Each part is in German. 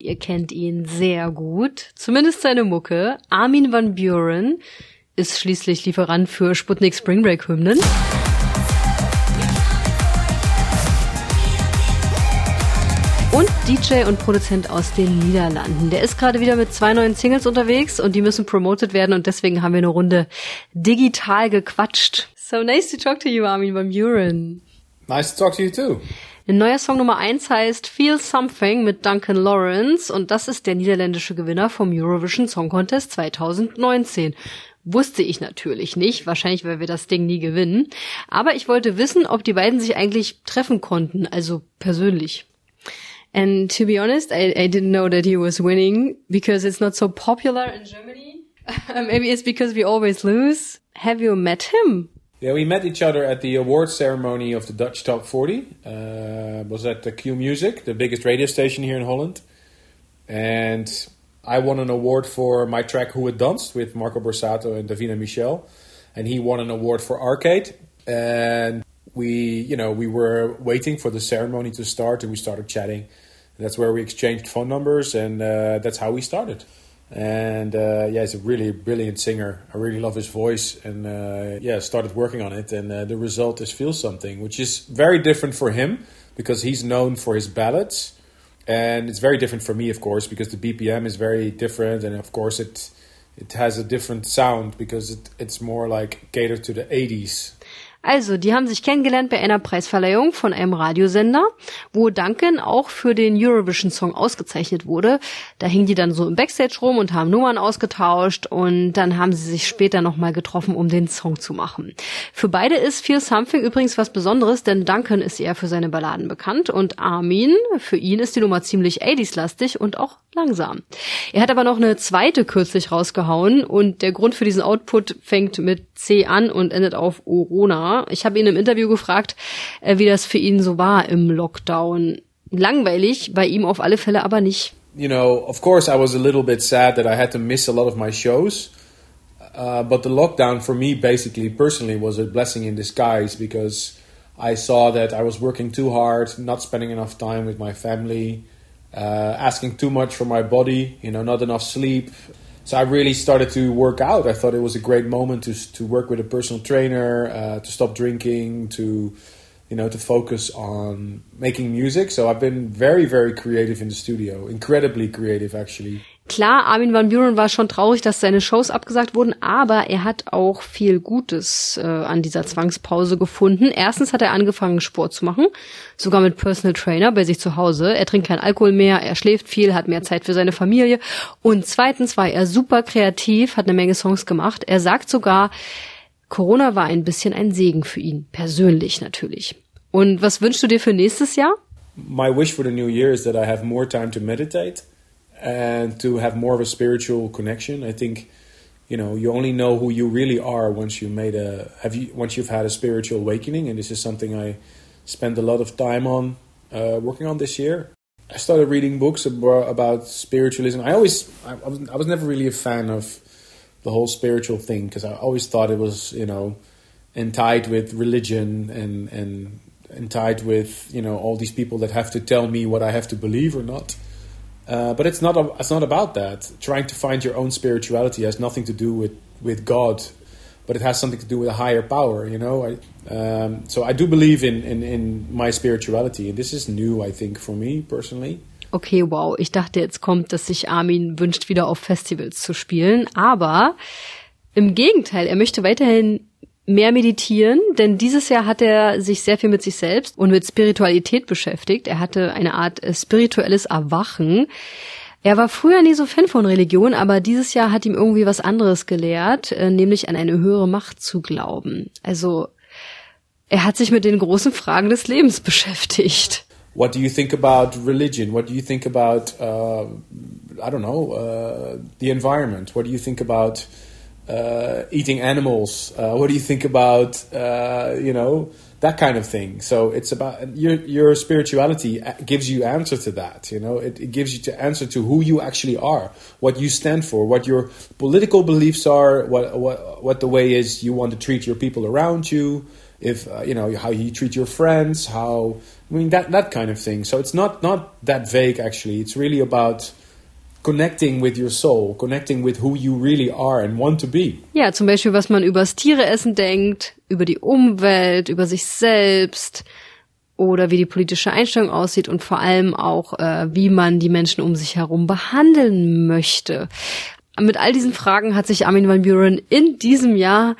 Ihr kennt ihn sehr gut, zumindest seine Mucke. Armin van Buren ist schließlich Lieferant für Sputnik Spring Break Hymnen. Und DJ und Produzent aus den Niederlanden. Der ist gerade wieder mit zwei neuen Singles unterwegs und die müssen promoted werden und deswegen haben wir eine Runde digital gequatscht. So nice to talk to you, Armin van Buren. Nice to talk to you too. Ein neuer Song Nummer eins heißt Feel Something mit Duncan Lawrence und das ist der niederländische Gewinner vom Eurovision Song Contest 2019. Wusste ich natürlich nicht, wahrscheinlich weil wir das Ding nie gewinnen. Aber ich wollte wissen, ob die beiden sich eigentlich treffen konnten, also persönlich. And to be honest, I, I didn't know that he was winning because it's not so popular in Germany. Maybe it's because we always lose. Have you met him? Yeah, we met each other at the award ceremony of the Dutch Top 40. Uh, was at the Q Music, the biggest radio station here in Holland. And I won an award for my track Who It Danced with Marco Borsato and Davina Michel. And he won an award for Arcade. And we, you know, we were waiting for the ceremony to start and we started chatting. And that's where we exchanged phone numbers and uh, that's how we started and uh, yeah, he's a really brilliant singer. I really love his voice, and uh, yeah, started working on it, and uh, the result is "Feel Something," which is very different for him because he's known for his ballads, and it's very different for me, of course, because the BPM is very different, and of course it it has a different sound because it, it's more like catered to the '80s Also, die haben sich kennengelernt bei einer Preisverleihung von einem Radiosender, wo Duncan auch für den Eurovision Song ausgezeichnet wurde. Da hingen die dann so im Backstage rum und haben Nummern ausgetauscht und dann haben sie sich später nochmal getroffen, um den Song zu machen. Für beide ist Feel Something übrigens was Besonderes, denn Duncan ist eher für seine Balladen bekannt und Armin, für ihn ist die Nummer ziemlich 80s-lastig und auch langsam. Er hat aber noch eine zweite kürzlich rausgehauen und der Grund für diesen Output fängt mit C an und endet auf Orona. Ich habe ihn im Interview gefragt, äh, wie das für ihn so war im Lockdown. Langweilig, bei ihm auf alle Fälle aber nicht. You know, of course I was a little bit sad that I had to miss a lot of my shows. Uh, but the lockdown for me basically personally was a blessing in disguise because I saw that I was working too hard, not spending enough time with my family. uh, asking too much from my body, you know, not enough sleep. So I really started to work out. I thought it was a great moment to to work with a personal trainer, uh, to stop drinking, to you know, to focus on making music. So I've been very, very creative in the studio, incredibly creative actually. Klar, Armin van Buren war schon traurig, dass seine Shows abgesagt wurden, aber er hat auch viel Gutes äh, an dieser Zwangspause gefunden. Erstens hat er angefangen, Sport zu machen, sogar mit Personal Trainer bei sich zu Hause. Er trinkt keinen Alkohol mehr, er schläft viel, hat mehr Zeit für seine Familie. Und zweitens war er super kreativ, hat eine Menge Songs gemacht. Er sagt sogar, Corona war ein bisschen ein Segen für ihn, persönlich natürlich. Und was wünschst du dir für nächstes Jahr? My wish for the new year is that I have more time to meditate. And to have more of a spiritual connection. I think you know you only know who you really are once you made a have you once you've had a spiritual awakening, and this is something I spent a lot of time on uh, working on this year. I started reading books about spiritualism. I always I, I was never really a fan of the whole spiritual thing because I always thought it was you know entied with religion and and entied with you know all these people that have to tell me what I have to believe or not. Uh, but it's not it's not about that. Trying to find your own spirituality has nothing to do with with God, but it has something to do with a higher power. You know, I, um, so I do believe in, in in my spirituality, and this is new, I think, for me personally. Okay, wow. Ich dachte, jetzt kommt, dass sich Armin wünscht, wieder auf Festivals zu spielen. Aber im Gegenteil, er möchte weiterhin mehr meditieren, denn dieses Jahr hat er sich sehr viel mit sich selbst und mit Spiritualität beschäftigt. Er hatte eine Art äh, spirituelles Erwachen. Er war früher nie so Fan von Religion, aber dieses Jahr hat ihm irgendwie was anderes gelehrt, äh, nämlich an eine höhere Macht zu glauben. Also er hat sich mit den großen Fragen des Lebens beschäftigt. What do you think about religion? What do you think about, uh, I don't know, uh, the environment? What do you think about uh, eating animals. Uh, what do you think about uh, you know that kind of thing? So it's about your your spirituality gives you answer to that. You know, it, it gives you to answer to who you actually are, what you stand for, what your political beliefs are, what what what the way is you want to treat your people around you. If uh, you know how you treat your friends, how I mean that that kind of thing. So it's not not that vague actually. It's really about connecting with your soul, connecting with who you really are and want to be. Ja, zum Beispiel, was man übers Tiereessen denkt, über die Umwelt, über sich selbst oder wie die politische Einstellung aussieht und vor allem auch, äh, wie man die Menschen um sich herum behandeln möchte. Mit all diesen Fragen hat sich Armin van Buren in diesem Jahr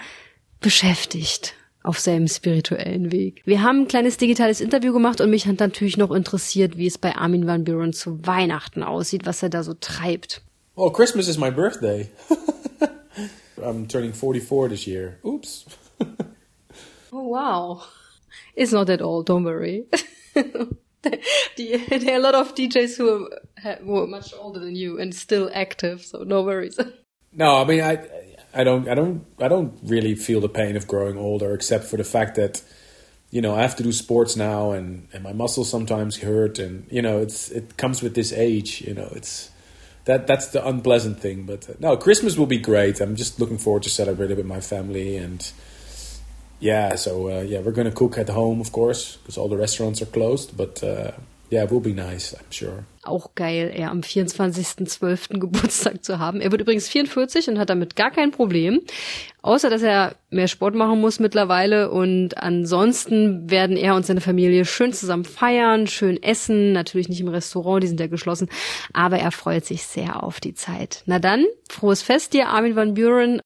beschäftigt auf seinem spirituellen Weg. Wir haben ein kleines digitales Interview gemacht und mich hat natürlich noch interessiert, wie es bei Armin van Buren zu Weihnachten aussieht, was er da so treibt. Oh, Christmas is my birthday. I'm turning 44 this year. Oops. oh wow. It's not at all, don't worry. there are a lot of DJs who are, who are much older than you and still active, so no worries. No, I mean I I don't I don't I don't really feel the pain of growing older except for the fact that you know I have to do sports now and and my muscles sometimes hurt and you know it's it comes with this age you know it's that that's the unpleasant thing but uh, no Christmas will be great. I'm just looking forward to celebrating with my family and yeah so uh, yeah we're gonna cook at home of course because all the restaurants are closed but uh, yeah it will be nice I'm sure auch geil, er am 24.12. Geburtstag zu haben. Er wird übrigens 44 und hat damit gar kein Problem. Außer, dass er mehr Sport machen muss mittlerweile und ansonsten werden er und seine Familie schön zusammen feiern, schön essen, natürlich nicht im Restaurant, die sind ja geschlossen, aber er freut sich sehr auf die Zeit. Na dann, frohes Fest dir, Armin van Buren